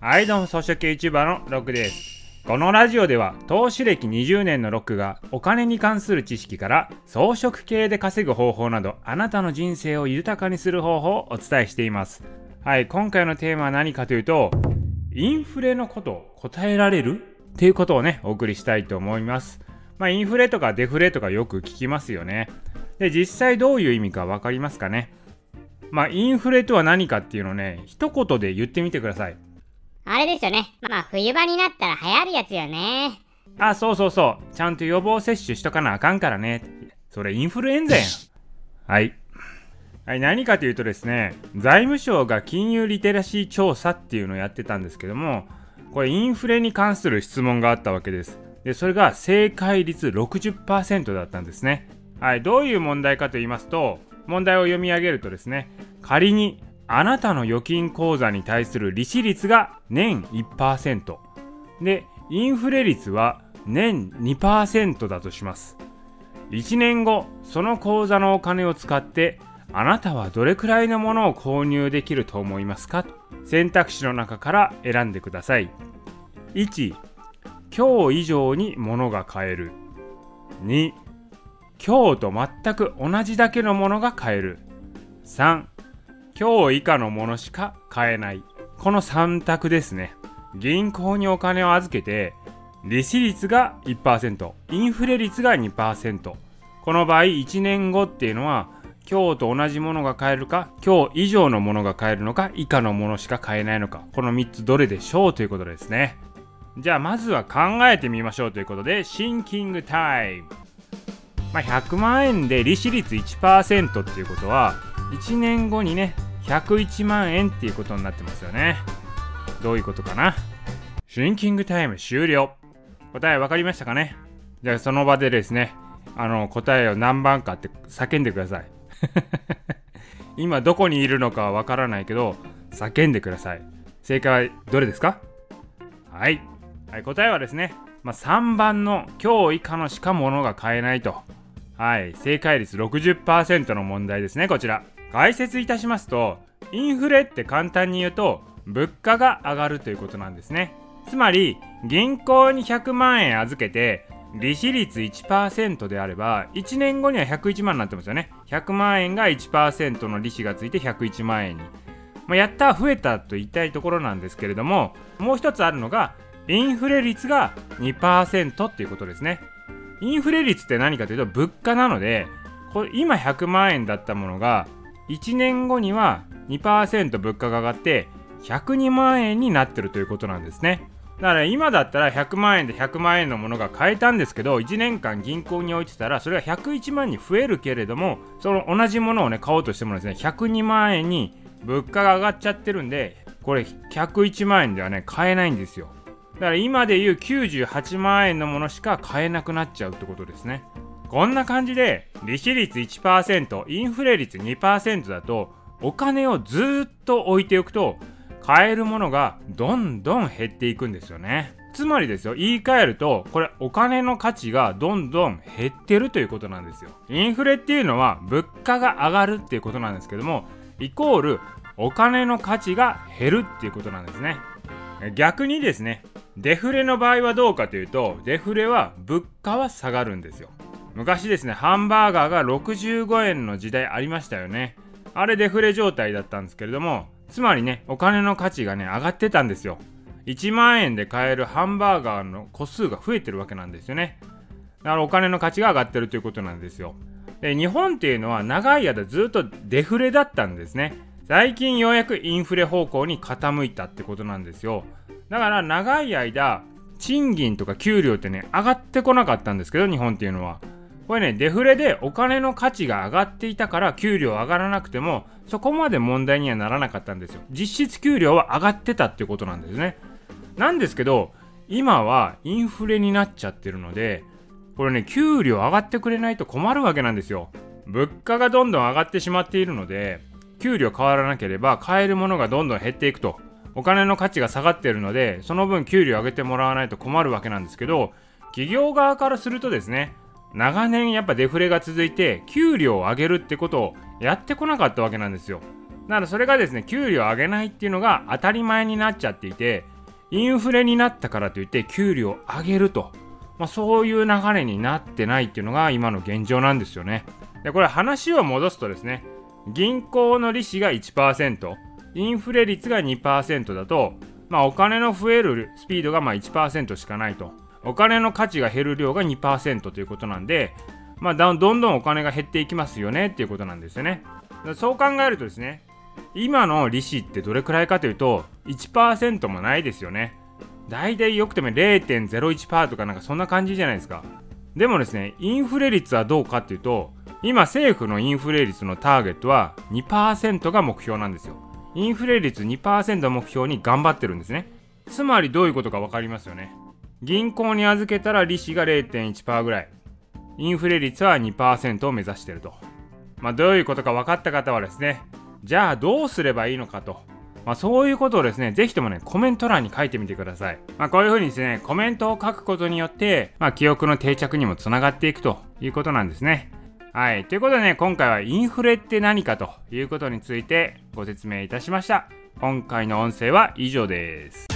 はいどうも草食系 YouTuber のロックです。このラジオでは投資歴20年のロックがお金に関する知識から装飾系で稼ぐ方法などあなたの人生を豊かにする方法をお伝えしています。はい今回のテーマは何かというとインフレのこと答えられるっていうことをねお送りしたいと思います。まあインフレとかデフレとかよく聞きますよね。で実際どういう意味か分かりますかね？まあインフレとは何かっていうのをね一言で言ってみてください。あれですよね。まあ、冬場になったら流行るやつよね。あ、そうそうそう。ちゃんと予防接種しとかなあかんからね。それインフルエンザやん。はい。はい、何かというとですね、財務省が金融リテラシー調査っていうのをやってたんですけども、これインフレに関する質問があったわけです。で、それが正解率60%だったんですね。はい、どういう問題かと言いますと、問題を読み上げるとですね、仮にあなたの預金口座に対する利子率が年1%でインフレ率は年2%だとします。1年後その口座のお金を使ってあなたはどれくらいのものを購入できると思いますか？選択肢の中から選んでください。1今日以上に物が買える。2今日と全く同じだけのものが買える。3今日以下のものしか買えない。この3択ですね。銀行にお金を預けて、利子率が1%、インフレ率が2%。この場合、1年後っていうのは、今日と同じものが買えるか、今日以上のものが買えるのか、以下のものしか買えないのか、この3つどれでしょうということですね。じゃあまずは考えてみましょうということで、シンキングタイム。まあ、100万円で利子率1%っていうことは、1年後にね、101万円っていうことになってますよね。どういうことかな？シンキングタイム終了。答え分かりましたかね？じゃあその場でですねあの答えを何番かって叫んでください。今どこにいるのかは分からないけど叫んでください。正解はどれですか？はい、はい、答えはですね、まあ、3番の今日以下のしか物が買えないと。はい正解率60%の問題ですねこちら。解説いたしますとインフレって簡単に言うと物価が上がるということなんですね。つまり銀行に100万円預けて利子率1%であれば1年後には101万になってますよね。100万円が1%の利子がついて101万円に、まあ、やった増えたと言いたいところなんですけれどももう一つあるのがインフレ率が2%っていうことですね。インフレ率って何かというと物価なので今100万円だったものが1年後には2%物価が上がって102万円になってるということなんですね。だから今だったら100万円で100万円のものが買えたんですけど1年間銀行に置いてたらそれは101万に増えるけれどもその同じものをね買おうとしてもですね102万円に物価が上がっちゃってるんでこれ101万円ではね買えないんですよ。だから今でいう98万円のものしか買えなくなっちゃうってことですね。こんな感じで利子率1%インフレ率2%だとお金をずっと置いておくと買えるものがどんどん減っていくんですよね。つまりですよ言い換えるとこれお金の価値がどんどん減ってるということなんですよ。インフレっていうのは物価が上がるっていうことなんですけどもイコールお金の価値が減るっていうことなんですね。逆にですねデフレの場合はどうかというとデフレは物価は下がるんですよ。昔ですねハンバーガーが65円の時代ありましたよね。あれデフレ状態だったんですけれどもつまりねお金の価値がね上がってたんですよ。1万円で買えるハンバーガーの個数が増えてるわけなんですよね。だからお金の価値が上がってるということなんですよ。で日本っていうのは長い間ずっとデフレだったんですね。最近ようやくインフレ方向に傾いたってことなんですよ。だから長い間賃金とか給料ってね上がってこなかったんですけど日本っていうのは。これね、デフレでお金の価値が上がっていたから給料上がらなくても、そこまで問題にはならなかったんですよ。実質給料は上がってたっていうことなんですね。なんですけど、今はインフレになっちゃってるので、これね、給料上がってくれないと困るわけなんですよ。物価がどんどん上がってしまっているので、給料変わらなければ買えるものがどんどん減っていくと。お金の価値が下がっているので、その分給料上げてもらわないと困るわけなんですけど、企業側からするとですね、長年やっぱデフレが続いて給料を上げるってことをやってこなかったわけなんですよ。だからそれがですね給料を上げないっていうのが当たり前になっちゃっていてインフレになったからといって給料を上げると、まあ、そういう流れになってないっていうのが今の現状なんですよね。でこれ話を戻すとですね銀行の利子が1%インフレ率が2%だと、まあ、お金の増えるスピードがまあ1%しかないと。お金の価値が減る量が2%ということなんで、まあ、どんどんお金が減っていきますよねっていうことなんですよね。そう考えるとですね今の利子ってどれくらいかというと1%もないですよね。大体よくても0.01%とかなんかそんな感じじゃないですか。でもですねインフレ率はどうかっていうと今政府のインフレ率のターゲットは2%が目標なんですよ。インフレ率2%目標に頑張ってるんですね。つまりどういうことか分かりますよね。銀行に預けたら利子が0.1%ぐらいインフレ率は2%を目指してるとまあどういうことか分かった方はですねじゃあどうすればいいのかと。まあ、そういうことをですね、ぜひともね、コメント欄に書いてみてください。まあ、こういうふうにですね、コメントを書くことによって、まあ、記憶の定着にもつながっていくということなんですね。はい。ということでね、今回はインフレって何かということについてご説明いたしました。今回の音声は以上です。